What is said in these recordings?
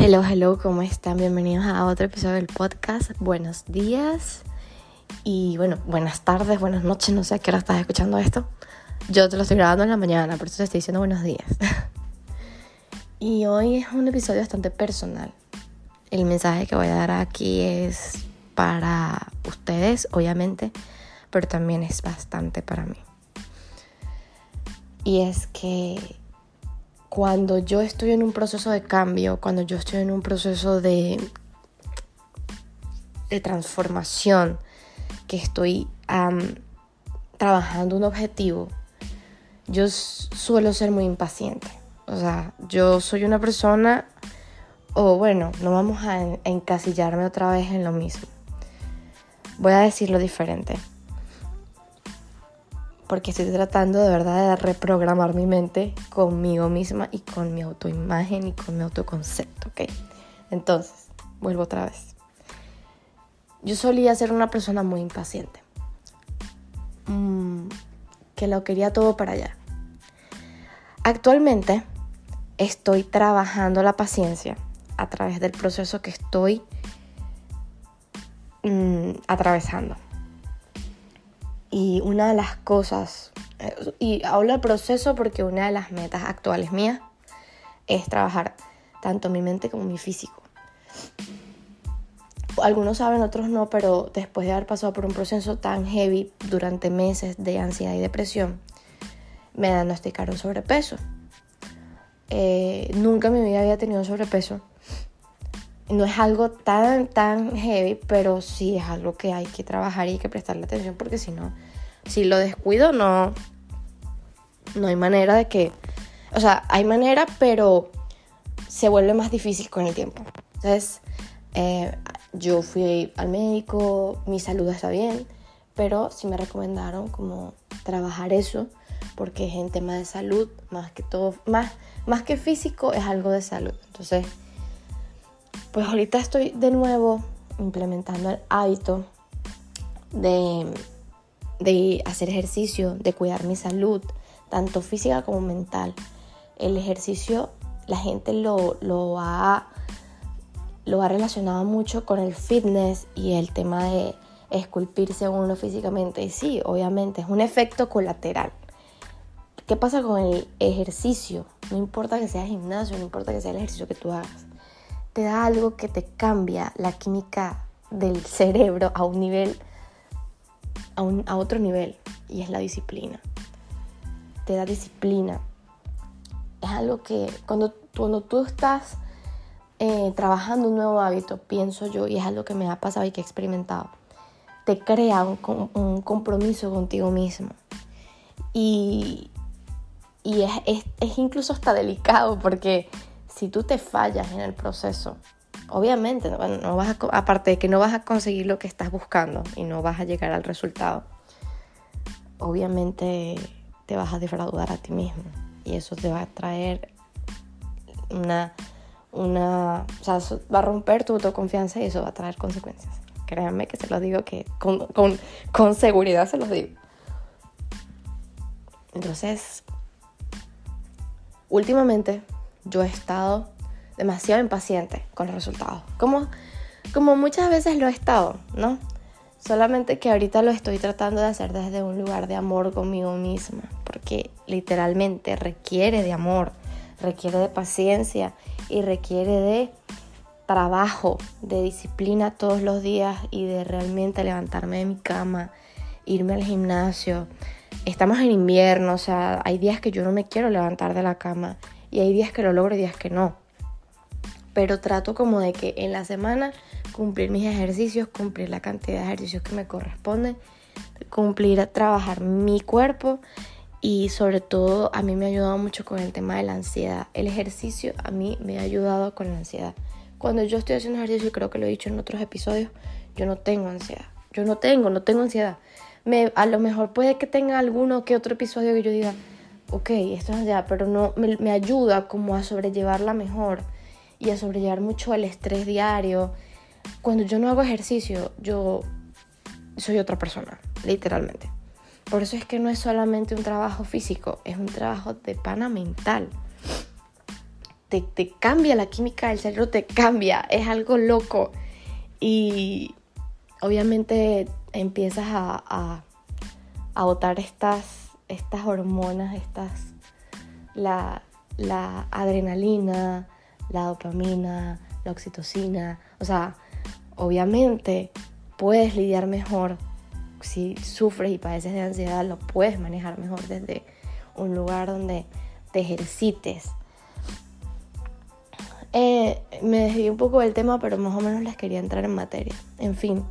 Hello, hello, ¿cómo están? Bienvenidos a otro episodio del podcast. Buenos días y bueno, buenas tardes, buenas noches, no sé a qué hora estás escuchando esto. Yo te lo estoy grabando en la mañana, por eso te estoy diciendo buenos días. y hoy es un episodio bastante personal. El mensaje que voy a dar aquí es para ustedes, obviamente, pero también es bastante para mí. Y es que cuando yo estoy en un proceso de cambio, cuando yo estoy en un proceso de, de transformación, que estoy trabajando un objetivo, yo suelo ser muy impaciente. O sea, yo soy una persona, o bueno, no vamos a encasillarme otra vez en lo mismo. Voy a decirlo diferente porque estoy tratando de verdad de reprogramar mi mente conmigo misma y con mi autoimagen y con mi autoconcepto, ¿ok? Entonces, vuelvo otra vez. Yo solía ser una persona muy impaciente, mm, que lo quería todo para allá. Actualmente estoy trabajando la paciencia a través del proceso que estoy mm, atravesando. Y una de las cosas, eh, y hablo del proceso porque una de las metas actuales mías es trabajar tanto mi mente como mi físico. Algunos saben, otros no, pero después de haber pasado por un proceso tan heavy durante meses de ansiedad y depresión, me diagnosticaron sobrepeso. Eh, nunca en mi vida había tenido sobrepeso. No es algo tan, tan heavy, pero sí es algo que hay que trabajar y hay que prestarle atención porque si no, si lo descuido, no, no hay manera de que, o sea, hay manera, pero se vuelve más difícil con el tiempo. Entonces, eh, yo fui al médico, mi salud está bien, pero sí me recomendaron como trabajar eso, porque es en tema de salud, más que todo, más, más que físico, es algo de salud. Entonces, pues ahorita estoy de nuevo implementando el hábito de de hacer ejercicio, de cuidar mi salud, tanto física como mental. El ejercicio la gente lo, lo, ha, lo ha relacionado mucho con el fitness y el tema de esculpirse uno físicamente. Y sí, obviamente, es un efecto colateral. ¿Qué pasa con el ejercicio? No importa que sea gimnasio, no importa que sea el ejercicio que tú hagas. Te da algo que te cambia la química del cerebro a un nivel a, otro nivel y es la disciplina. Te da disciplina. Es algo que cuando, cuando tú estás eh, trabajando un nuevo hábito, pienso yo, y es algo que me ha pasado y que he experimentado, te crea un, compromiso contigo mismo. Y, y es, es, incluso hasta delicado porque si tú te fallas en el proceso, obviamente, no, vas aparte de que no vas a conseguir lo que estás buscando y no vas a llegar al resultado, obviamente te vas a defraudar a ti mismo y eso te va a traer una, una, o sea, va a romper tu autoconfianza y eso va a traer consecuencias. Créanme que se lo digo que con, con, con seguridad se los digo. Entonces, últimamente yo he estado demasiado impaciente con los resultados. Como, como muchas veces lo he estado, ¿no? Solamente que ahorita lo estoy tratando de hacer desde un lugar de amor conmigo misma, porque literalmente requiere de amor, requiere de paciencia y requiere de trabajo, de disciplina todos los días y de realmente levantarme de mi cama, irme al gimnasio. Estamos en invierno, o sea, hay días que yo no me quiero levantar de la cama y hay días que lo logro y días que no pero trato como de que en la semana cumplir mis ejercicios, cumplir la cantidad de ejercicios que me corresponden, cumplir trabajar mi cuerpo y sobre todo a mí me ha ayudado mucho con el tema de la ansiedad. El ejercicio a mí me ha ayudado con la ansiedad. Cuando yo estoy haciendo ejercicio, y creo que lo he dicho en otros episodios, yo no tengo ansiedad. Yo no tengo, no tengo ansiedad. Me, a lo mejor puede que tenga alguno que otro episodio que yo diga, ok, esto es ansiedad, pero no me, ayuda como a sobrellevarla mejor y a sobrellevar mucho el estrés diario. Cuando yo no hago ejercicio, yo soy otra persona, literalmente. Por eso es que no es solamente un trabajo físico, es un trabajo de pana mental. te, cambia la química del cerebro, te cambia, es algo loco. Y obviamente empiezas a, a, a botar estas, estas hormonas, estas, la, la adrenalina, la dopamina, la oxitocina. O sea, obviamente puedes lidiar mejor si sufres y padeces de ansiedad, lo puedes manejar mejor desde un lugar donde te ejercites. Eh, me desvié un poco del tema, pero más o menos les quería entrar en materia. En fin,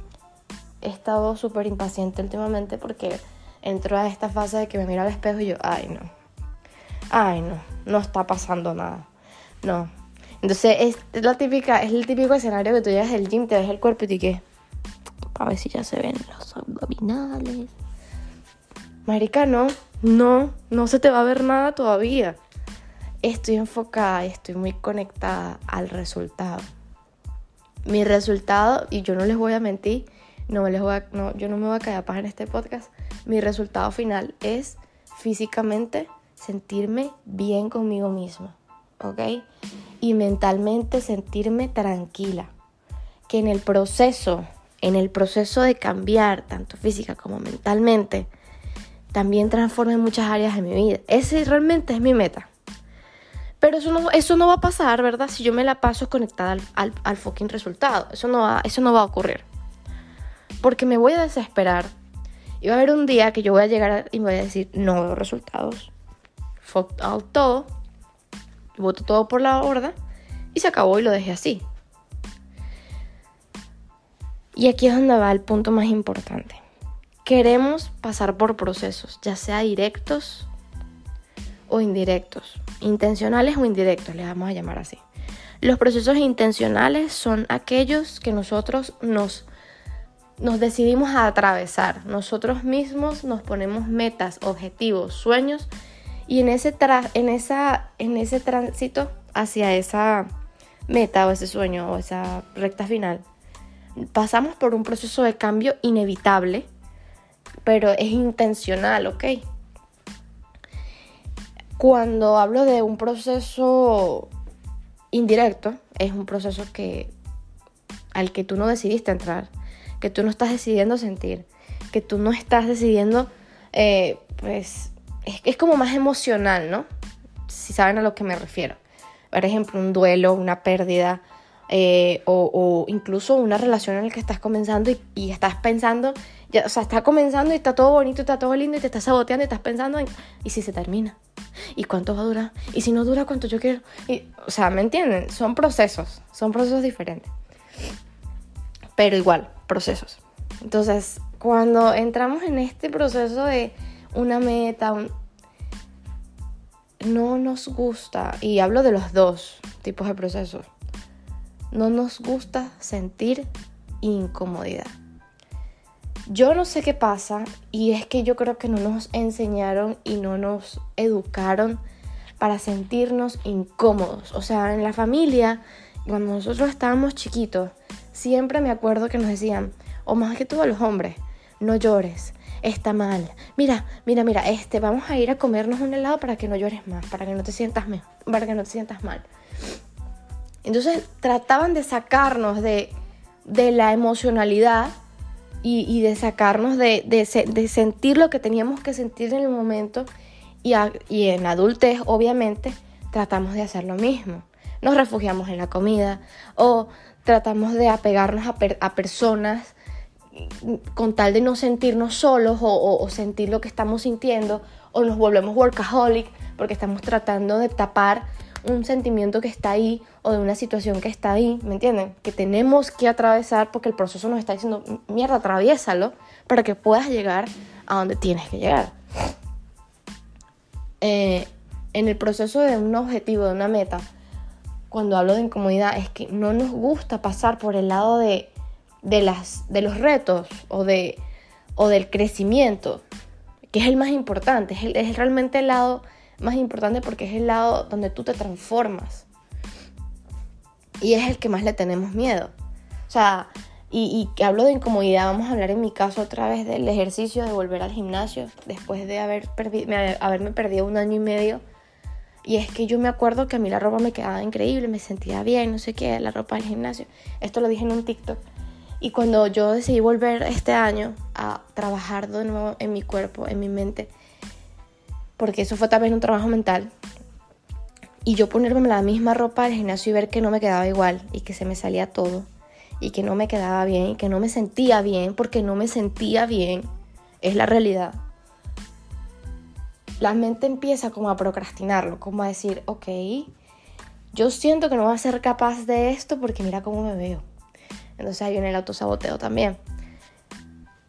he estado súper impaciente últimamente porque entro a esta fase de que me miro al espejo y yo, ay no, ay no, no está pasando nada. No. Entonces es la típica, es el típico escenario que tú llegas al gym, te ves el cuerpo y te que a ver si ya se ven los abdominales. Marica, no, no, no se te va a ver nada todavía. Estoy enfocada y estoy muy conectada al resultado. Mi resultado, y yo no les voy a mentir, no les voy no, yo no me voy a callar para en este podcast. Mi resultado final es físicamente sentirme bien conmigo misma, ¿ok? Y mentalmente sentirme tranquila. Que en el proceso en el proceso de cambiar, tanto física como mentalmente, también transforme muchas áreas de mi vida. Ese realmente es mi meta. Pero eso no, eso no va a pasar, ¿verdad? Si yo me la paso conectada al, al, al fucking resultado. Eso no, va, eso no va a ocurrir. Porque me voy a desesperar. Y va a haber un día que yo voy a llegar y voy a decir, no veo resultados. Fuck out todo. Voto todo por la borda. Y se acabó y lo dejé así. Y aquí es donde va el punto más importante. Queremos pasar por procesos, ya sea directos o indirectos, intencionales o indirectos, le vamos a llamar así. Los procesos intencionales son aquellos que nosotros nos, nos decidimos a atravesar. Nosotros mismos nos ponemos metas, objetivos, sueños y en ese, en esa, en ese tránsito hacia esa meta o ese sueño o esa recta final, pasamos por un proceso de cambio inevitable, pero es intencional, ¿ok? Cuando hablo de un proceso indirecto, es un proceso que al que tú no decidiste entrar, que tú no estás decidiendo sentir, que tú no estás decidiendo, eh, pues es, como más emocional, ¿no? Si saben a lo que me refiero. Por ejemplo, un duelo, una pérdida, eh, o, incluso una relación en la que estás comenzando y, estás pensando, ya, o sea, está comenzando y está todo bonito, está todo lindo y te estás saboteando y estás pensando en, ¿y si se termina? ¿Y cuánto va a durar? ¿Y si no dura cuánto yo quiero? Y, o sea, ¿me entienden? Son procesos, son procesos diferentes. Pero igual, procesos. Entonces, cuando entramos en este proceso de una meta, no nos gusta, y hablo de los dos tipos de procesos, no nos gusta sentir incomodidad. Yo no sé qué pasa y es que yo creo que no nos enseñaron y no nos educaron para sentirnos incómodos. O sea, en la familia, cuando nosotros estábamos chiquitos, siempre me acuerdo que nos decían, o más que todo a los hombres, no llores, está mal. Mira, mira, mira, este, vamos a ir a comernos un helado para que no llores más, para que no te sientas, para que no te sientas mal. Entonces trataban de sacarnos de, la emocionalidad y, de sacarnos de, sentir lo que teníamos que sentir en el momento y en adultez obviamente tratamos de hacer lo mismo. Nos refugiamos en la comida o tratamos de apegarnos a, personas con tal de no sentirnos solos o, o, sentir lo que estamos sintiendo, o nos volvemos workaholic porque estamos tratando de tapar un sentimiento que está ahí o de una situación que está ahí, ¿me entienden? Que tenemos que atravesar porque el proceso nos está diciendo, mierda, atraviésalo para que puedas llegar a donde tienes que llegar. Eh, en el proceso de un objetivo, de una meta, cuando hablo de incomodidad, es que no nos gusta pasar por el lado de, de, las, de los retos o, de, o del crecimiento, que es el más importante, es, es realmente el lado más importante porque es el lado donde tú te transformas. Y es el que más le tenemos miedo. O sea, y, que hablo de incomodidad, vamos a hablar en mi caso otra vez del ejercicio de volver al gimnasio después de haber haberme perdido un año y medio. Y es que yo me acuerdo que a mí la ropa me quedaba increíble, me sentía bien, no sé qué, la ropa del gimnasio. Esto lo dije en un TikTok. Y cuando yo decidí volver este año a trabajar de nuevo en mi cuerpo, en mi mente, porque eso fue también un trabajo mental, y yo ponerme la misma ropa del gimnasio y ver que no me quedaba igual y que se me salía todo y que no me quedaba bien y que no me sentía bien porque no me sentía bien, es la realidad la mente empieza como a procrastinarlo, como a decir, ok, yo siento que no voy a ser capaz de esto porque mira cómo me veo. Entonces ahí viene el autosaboteo también.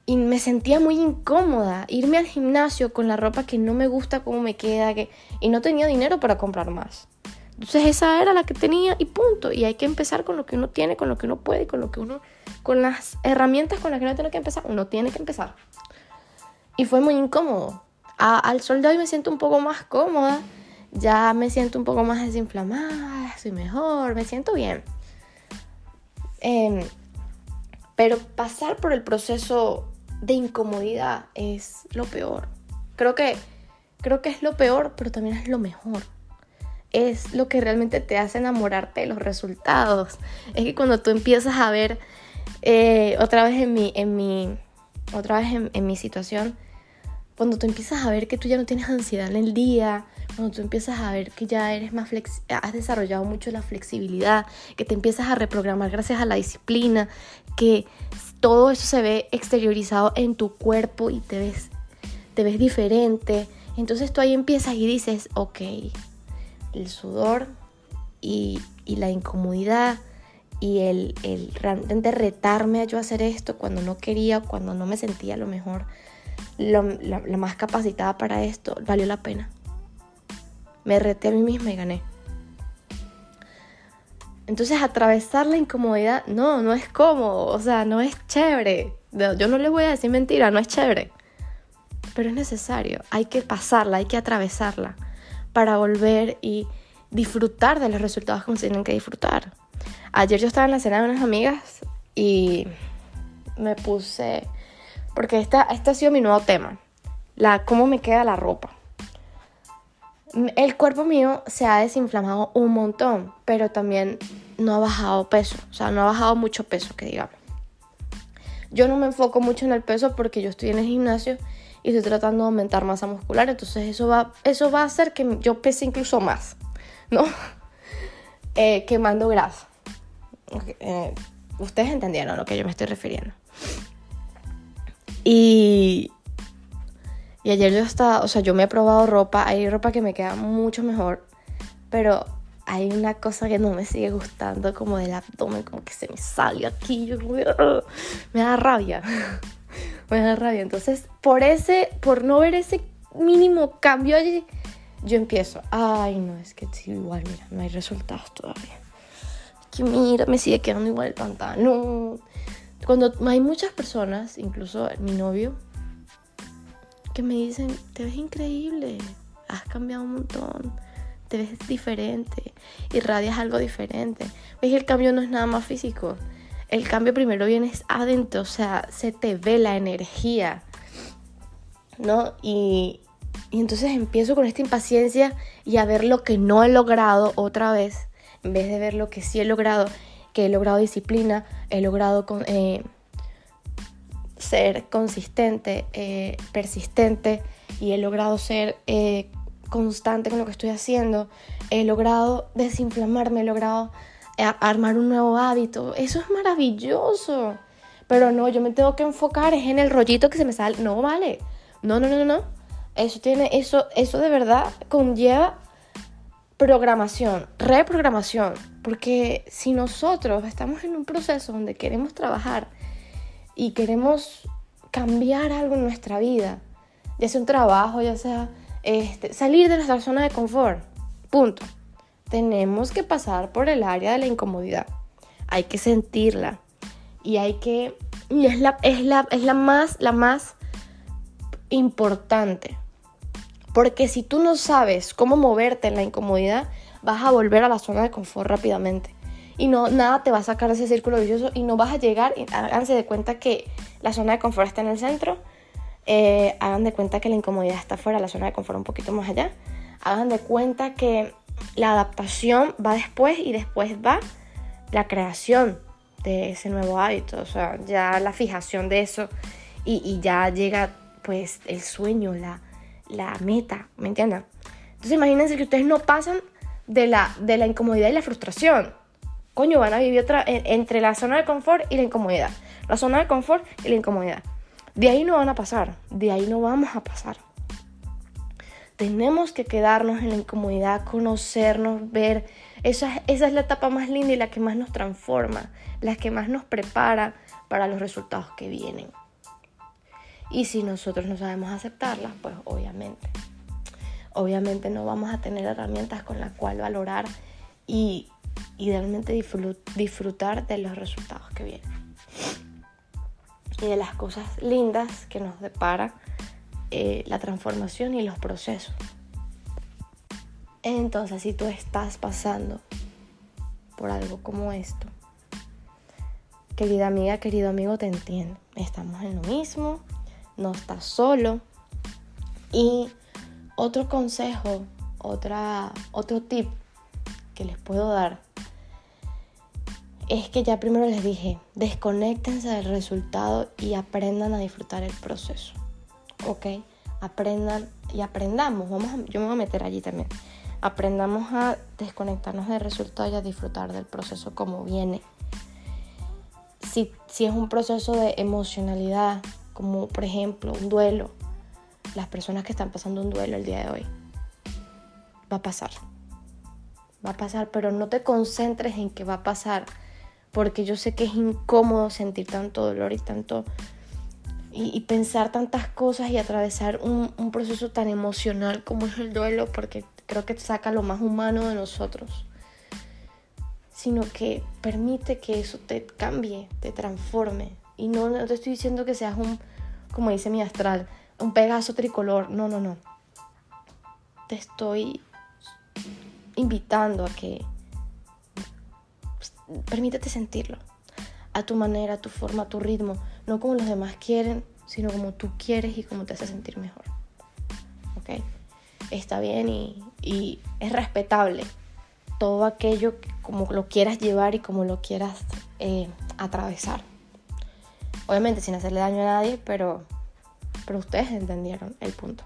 Y me sentía muy incómoda irme al gimnasio con la ropa que no me gusta cómo me queda que... y no tenía dinero para comprar más. Entonces esa era la que tenía y punto. Y hay que empezar con lo que uno tiene, con lo que uno puede, con lo que uno, con las herramientas con las que uno tiene que empezar. Uno tiene que empezar. Y fue muy incómodo al sol de hoy me siento un poco más cómoda, ya me siento un poco más desinflamada, estoy mejor, me siento bien. Em, pero pasar por el proceso de incomodidad es lo peor. Creo que, creo que es lo peor, pero también es lo mejor. Es lo que realmente te hace enamorarte de los resultados. Es que cuando tú empiezas a ver, eh, otra vez en mi, en mi, otra vez en mi situación, cuando tú empiezas a ver que tú ya no tienes ansiedad en el día, cuando tú empiezas a ver que ya eres más has desarrollado mucho la flexibilidad, que te empiezas a reprogramar gracias a la disciplina, que todo eso se ve exteriorizado en tu cuerpo y te ves, te ves diferente. Entonces tú ahí empiezas y dices, ok, el sudor y, y la incomodidad y el, el realmente retarme a yo hacer esto cuando no quería, cuando no me sentía lo mejor la, más capacitada para esto, valió la pena. Me reté a mí misma y gané. Entonces atravesar la incomodidad, no, no es cómodo, o sea, no es chévere. Yo no les voy a decir mentira, no es chévere. Pero es necesario, hay que pasarla, hay que atravesarla para volver y disfrutar de los resultados que tienen que disfrutar. Ayer yo estaba en la cena de unas amigas y me puse porque esta, este ha sido mi nuevo tema, la cómo me queda la ropa. El cuerpo mío se ha desinflamado un montón, pero también no ha bajado peso, o sea, no ha bajado mucho peso, que digamos. Yo no me enfoco mucho en el peso porque yo estoy en el gimnasio y estoy tratando de aumentar masa muscular, entonces eso va, eso va a hacer que yo pese incluso más, ¿no? Eh, quemando grasa. Eh, ustedes entendieron a lo que yo me estoy refiriendo. Y, y ayer yo estaba, o sea, yo me he probado ropa, hay ropa que me queda mucho mejor, pero hay una cosa que no me sigue gustando, como del abdomen, como que se me sale aquí, yo me da rabia, me da rabia. Entonces, por ese, por no ver ese mínimo cambio allí, yo empiezo, ay, no, es que sí, igual, mira, no hay resultados todavía. que mira, me sigue quedando igual el pantalón. Cuando hay muchas personas, incluso mi novio, que me dicen, te ves increíble, has cambiado un montón, te ves diferente, irradias algo diferente. Ves el cambio no es nada más físico. El cambio primero viene adentro, o sea, se te ve la energía, ¿no? Y, y entonces empiezo con esta impaciencia y a ver lo que no he logrado otra vez, en vez de ver lo que sí he logrado he logrado disciplina, he logrado eh, ser consistente, eh, persistente y he logrado ser eh, constante con lo que estoy haciendo, he logrado desinflamarme, he logrado armar un nuevo hábito. Eso es maravilloso. Pero no, yo me tengo que enfocar es en el rollito que se me sale. No vale. No, no, no, no. Eso tiene, eso, eso de verdad conlleva programación, reprogramación, porque si nosotros estamos en un proceso donde queremos trabajar y queremos cambiar algo en nuestra vida, ya sea un trabajo, ya sea este, salir de nuestra zona de confort, punto. Tenemos que pasar por el área de la incomodidad. Hay que sentirla y hay que y es la es la es la más la más importante porque si tú no sabes cómo moverte en la incomodidad, vas a volver a la zona de confort rápidamente. Y no, nada te va a sacar de ese círculo vicioso y no vas a llegar, háganse de cuenta que la zona de confort está en el centro, eh, hagan de cuenta que la incomodidad está fuera, la zona de confort un poquito más allá. Hagan de cuenta que la adaptación va después y después va la creación de ese nuevo hábito, o sea, ya la fijación de eso y, ya llega pues el sueño, la, la meta, ¿me entienden? Entonces imagínense que ustedes no pasan de la, de la incomodidad y la frustración. Coño, van a vivir entre la zona de confort y la incomodidad. La zona de confort y la incomodidad. De ahí no van a pasar, de ahí no vamos a pasar. Tenemos que quedarnos en la incomodidad, conocernos, ver. Esa, esa es la etapa más linda y la que más nos transforma, la que más nos prepara para los resultados que vienen. Y si nosotros no sabemos aceptarlas, pues obviamente, obviamente no vamos a tener herramientas con las cuales valorar y, realmente disfrutar de los resultados que vienen. Y de las cosas lindas que nos depara eh, la transformación y los procesos. Entonces, si tú estás pasando por algo como esto, querida amiga, querido amigo, te entiendo. Estamos en lo mismo, no estás solo. Y otro consejo, otra, otro tip que les puedo dar es que ya primero les dije, desconectense del resultado y aprendan a disfrutar el proceso. ¿ok? Aprendan y aprendamos, vamos yo me voy a meter allí también. Aprendamos a desconectarnos del resultado y a disfrutar del proceso como viene. Si, si es un proceso de emocionalidad, como por ejemplo un duelo, las personas que están pasando un duelo el día de hoy, va a pasar. Va a pasar, pero no te concentres en que va a pasar, porque yo sé que es incómodo sentir tanto dolor y tanto y, pensar tantas cosas y atravesar un, un, proceso tan emocional como es el duelo, porque creo que saca lo más humano de nosotros, sino que permite que eso te cambie, te transforme. Y no, te estoy diciendo que seas un, como dice mi astral, un pegaso tricolor, no, no, no. Te estoy invitando a que pues, permítete sentirlo a tu manera, a tu forma, a tu ritmo, no como los demás quieren, sino como tú quieres y como te hace sentir mejor. ¿Ok? Está bien y, es respetable todo aquello como lo quieras llevar y como lo quieras eh, atravesar. Obviamente sin hacerle daño a nadie, pero, pero ustedes entendieron el punto.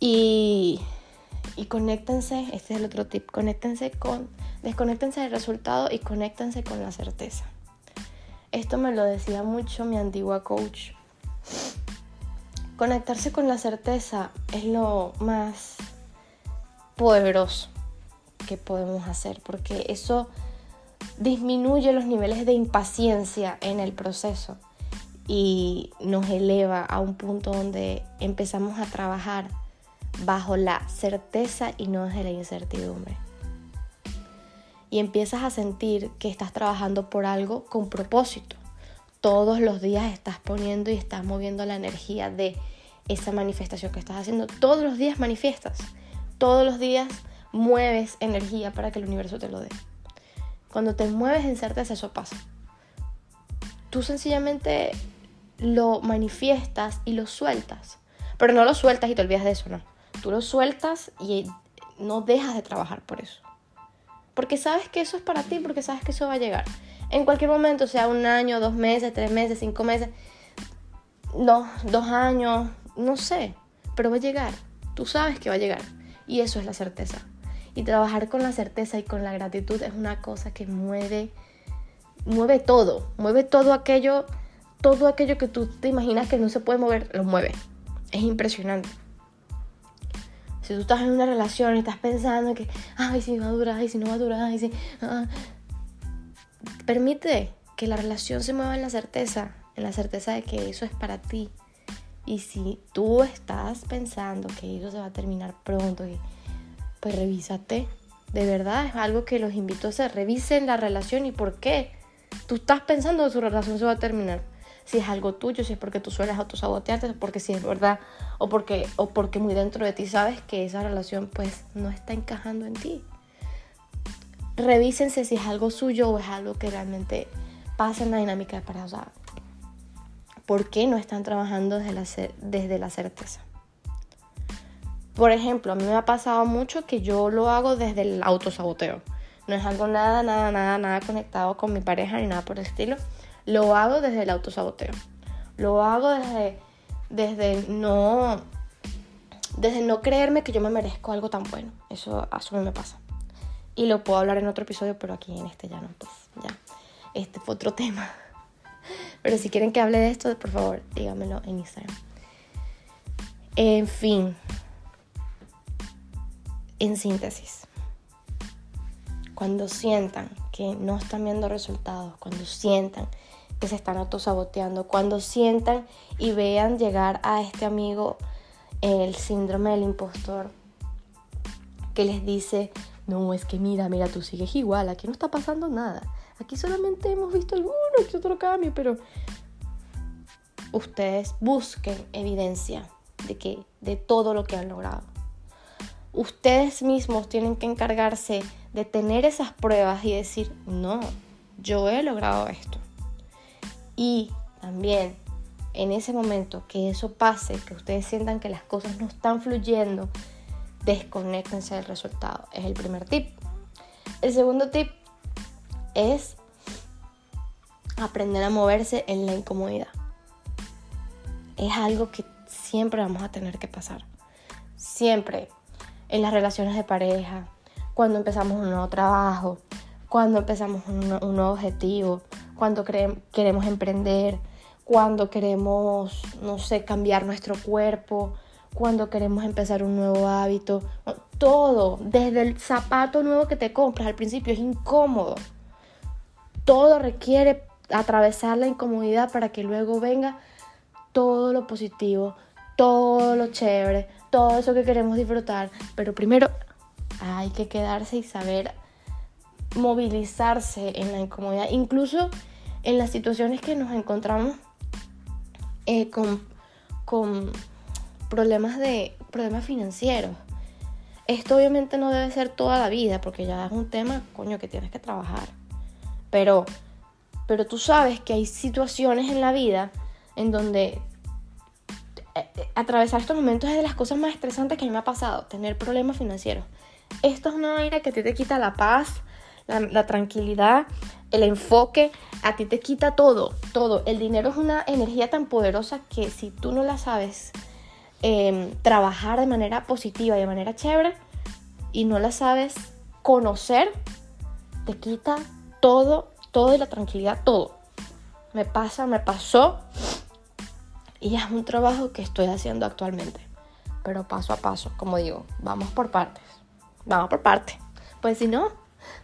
Y, y conéctense, este es el otro tip, conéctense con Desconéctense del resultado y conéctense con la certeza. Esto me lo decía mucho mi antigua coach. Conectarse con la certeza es lo más poderoso que podemos hacer porque eso disminuye los niveles de impaciencia en el proceso y nos eleva a un punto donde empezamos a trabajar bajo la certeza y no desde la incertidumbre y empiezas a sentir que estás trabajando por algo con propósito. Todos los días estás poniendo y estás moviendo la energía de esa manifestación que estás haciendo. Todos los días manifiestas. Todos los días mueves energía para que el universo te lo dé. Cuando te mueves en certeza, eso pasa. Tú sencillamente lo manifiestas y lo sueltas. Pero no lo sueltas y te olvidas de eso, no. Tú lo sueltas y no dejas de trabajar por eso. Porque sabes que eso es para ti, porque sabes que eso va a llegar. En cualquier momento, sea un año, dos meses, tres meses, cinco meses, no, dos años, no sé, pero va a llegar. Tú sabes que va a llegar. Y eso es la certeza. Y trabajar con la certeza y con la gratitud es una cosa que mueve, mueve todo, mueve todo aquello, todo aquello que tú te imaginas que no se puede mover, lo mueve. Es impresionante. Si tú estás en una relación y estás pensando que, ay, si va a durar, ay, si no va a durar, ay, si... Ah, permite que la relación se mueva en la certeza, en la certeza de que eso es para ti. Y si tú estás pensando que eso se va a terminar pronto, pues revísate. De verdad es algo que los invito a hacer. Revisen la relación y por qué. Tú estás pensando que su relación se va a terminar si es algo tuyo, si es porque tú sueles autosabotearte, porque si es verdad, o porque, o porque muy dentro de ti sabes que esa relación pues no está encajando en ti. Revísense si es algo suyo o es algo que realmente pasa en la dinámica de pareja. O sea, ¿por qué no están trabajando desde la, desde la certeza? Por ejemplo, a mí me ha pasado mucho que yo lo hago desde el autosaboteo. No es algo nada, nada, nada, nada conectado con mi pareja ni nada por el estilo. Lo hago desde el autosaboteo. Lo hago desde, desde no desde no creerme que yo me merezco algo tan bueno. Eso, a mí me pasa. Y lo puedo hablar en otro episodio, pero aquí en este ya no, pues ya. Este fue otro tema. Pero si quieren que hable de esto, por favor, díganmelo en Instagram. En fin, en síntesis, cuando sientan que no están viendo resultados, cuando sientan que se están autosaboteando, cuando sientan y vean llegar a este amigo el síndrome del impostor que les dice, no, es que mira, mira, tú sigues igual, aquí no está pasando nada. Aquí solamente hemos visto alguno que otro cambio, pero ustedes busquen evidencia de que de todo lo que han logrado. Ustedes mismos tienen que encargarse de tener esas pruebas y decir, no, yo he logrado esto. Y también en ese momento que eso pase, que ustedes sientan que las cosas no están fluyendo, desconectense del resultado. Es el primer tip. El segundo tip es aprender a moverse en la incomodidad. Es algo que siempre vamos a tener que pasar. Siempre. En las relaciones de pareja, cuando empezamos un nuevo trabajo, cuando empezamos un, nuevo objetivo, cuando queremos emprender, cuando queremos, no sé, cambiar nuestro cuerpo, cuando queremos empezar un nuevo hábito. Todo, desde el zapato nuevo que te compras al principio es incómodo. Todo requiere atravesar la incomodidad para que luego venga todo lo positivo, todo lo chévere, todo eso que queremos disfrutar. Pero primero hay que quedarse y saber movilizarse en la incomodidad, incluso en las situaciones que nos encontramos eh, con, con problemas, de, problemas financieros. Esto obviamente no debe ser toda la vida, porque ya es un tema, coño, que tienes que trabajar. Pero, pero tú sabes que hay situaciones en la vida en donde atravesar estos momentos es de las cosas más estresantes que a mí me ha pasado, tener problemas financieros. Esto es una manera que a ti te quita la paz, la, tranquilidad, el enfoque, a ti te quita todo, todo. El dinero es una energía tan poderosa que si tú no la sabes em, trabajar de manera positiva y de manera chévere y no la sabes conocer, te quita todo, todo y la tranquilidad, todo. Me pasa, me pasó y es un trabajo que estoy haciendo actualmente. Pero paso a paso, como digo, vamos por partes. Vamos por partes. Pues si no,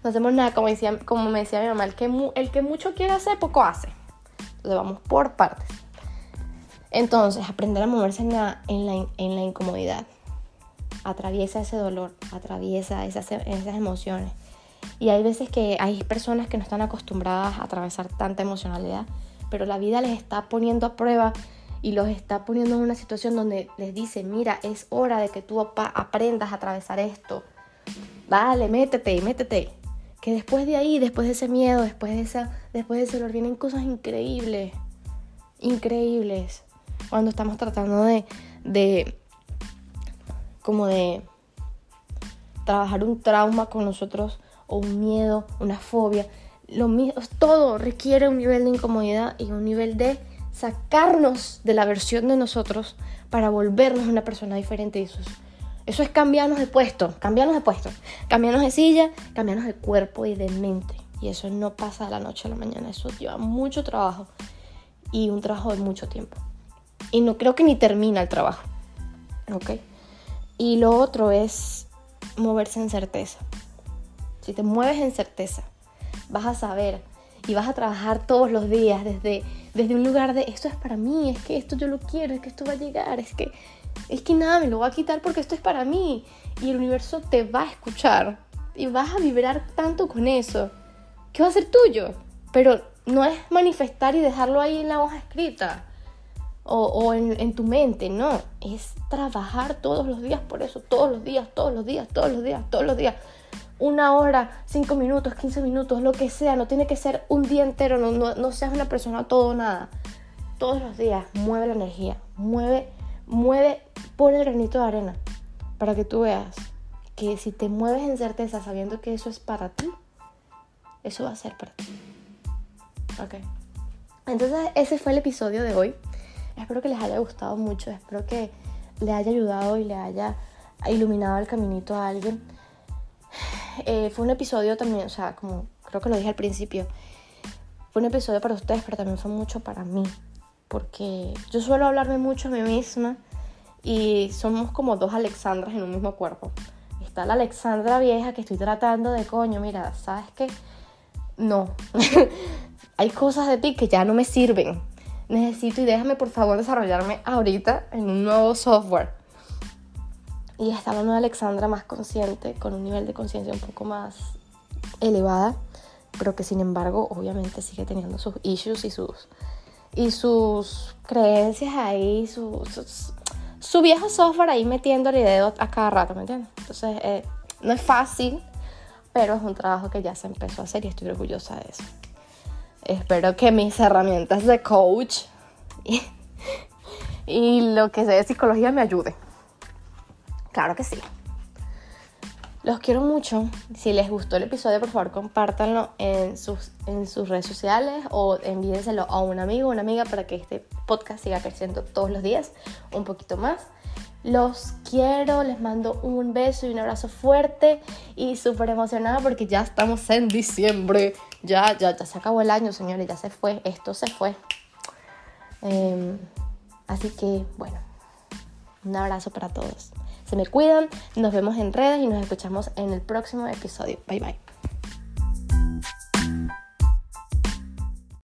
no hacemos nada, como, decía, como me decía mi mamá, el que, mucho quiere hacer, poco hace. Entonces vamos por partes. Entonces, aprender a moverse en la, incomodidad. Atraviesa ese dolor, atraviesa esas emociones. Y hay veces que hay personas que no están acostumbradas a atravesar tanta emocionalidad, pero la vida les está poniendo a prueba y los está poniendo en una situación donde les dice, mira, es hora de que tú aprendas a atravesar esto. Vale, métete, métete. Que después de ahí, después de ese miedo, después de, esa, después de ese dolor, vienen cosas increíbles. Increíbles. Cuando estamos tratando de, de como de trabajar un trauma con nosotros o un miedo, una fobia. Lo mismo, todo requiere un nivel de incomodidad y un nivel de sacarnos de la versión de nosotros para volvernos una persona diferente. Eso es eso es cambiarnos de puesto, cambiarnos de puesto, cambiarnos de silla, cambiarnos de cuerpo y de mente. Y eso no pasa de la noche a la mañana, eso lleva mucho trabajo y un trabajo de mucho tiempo. Y no creo que ni termina el trabajo. ¿Ok? Y lo otro es moverse en certeza. Si te mueves en certeza, vas a saber y vas a trabajar todos los días desde, desde un lugar de esto es para mí, es que esto yo lo quiero, es que esto va a llegar, es que es que nada, me lo va a quitar porque esto es para mí. Y el universo te va a escuchar y vas a vibrar tanto con eso que va a ser tuyo. Pero no es manifestar y dejarlo ahí en la hoja escrita o, en, en, tu mente, no. Es trabajar todos los días por eso, todos los días, todos los días, todos los días, todos los días. Una hora, cinco minutos, quince minutos, lo que sea. No tiene que ser un día entero, no, no, no seas una persona todo o nada. Todos los días mueve la energía, mueve mueve, pone el granito de arena para que tú veas que si te mueves en certeza sabiendo que eso es para ti, eso va a ser para ti. Ok. Entonces ese fue el episodio de hoy. Espero que les haya gustado mucho, espero que le haya ayudado y le haya iluminado el caminito a alguien. Eh, fue un episodio también, o sea, como creo que lo dije al principio, fue un episodio para ustedes, pero también fue mucho para mí, porque yo suelo hablarme mucho a mí misma y somos como dos Alexandras en un mismo cuerpo. Está la Alexandra vieja que estoy tratando de coño, mira, ¿sabes qué? No, hay cosas de ti que ya no me sirven. Necesito y déjame por favor desarrollarme ahorita en un nuevo software. Y está la nueva Alexandra más consciente, con un nivel de conciencia un poco más elevada, pero que sin embargo obviamente sigue teniendo sus issues y sus, y sus creencias ahí, sus, su viejo software ahí metiéndole dedo a cada rato, ¿me entiendes? Entonces, eh, no es fácil, pero es un trabajo que ya se empezó a hacer y estoy orgullosa de eso. Espero que mis herramientas de coach y, y lo que sé de psicología me ayude. Claro que sí. Los quiero mucho. Si les gustó el episodio, por favor, compártanlo en sus, en sus redes sociales o envíenselo a un amigo o una amiga para que este podcast siga creciendo todos los días un poquito más. Los quiero, les mando un beso y un abrazo fuerte y súper emocionada porque ya estamos en diciembre. Ya, ya, ya se acabó el año, señores, ya se fue, esto se fue. Em, así que, bueno, un abrazo para todos. Se me cuidan, nos vemos en redes y nos escuchamos en el próximo episodio. Bye bye.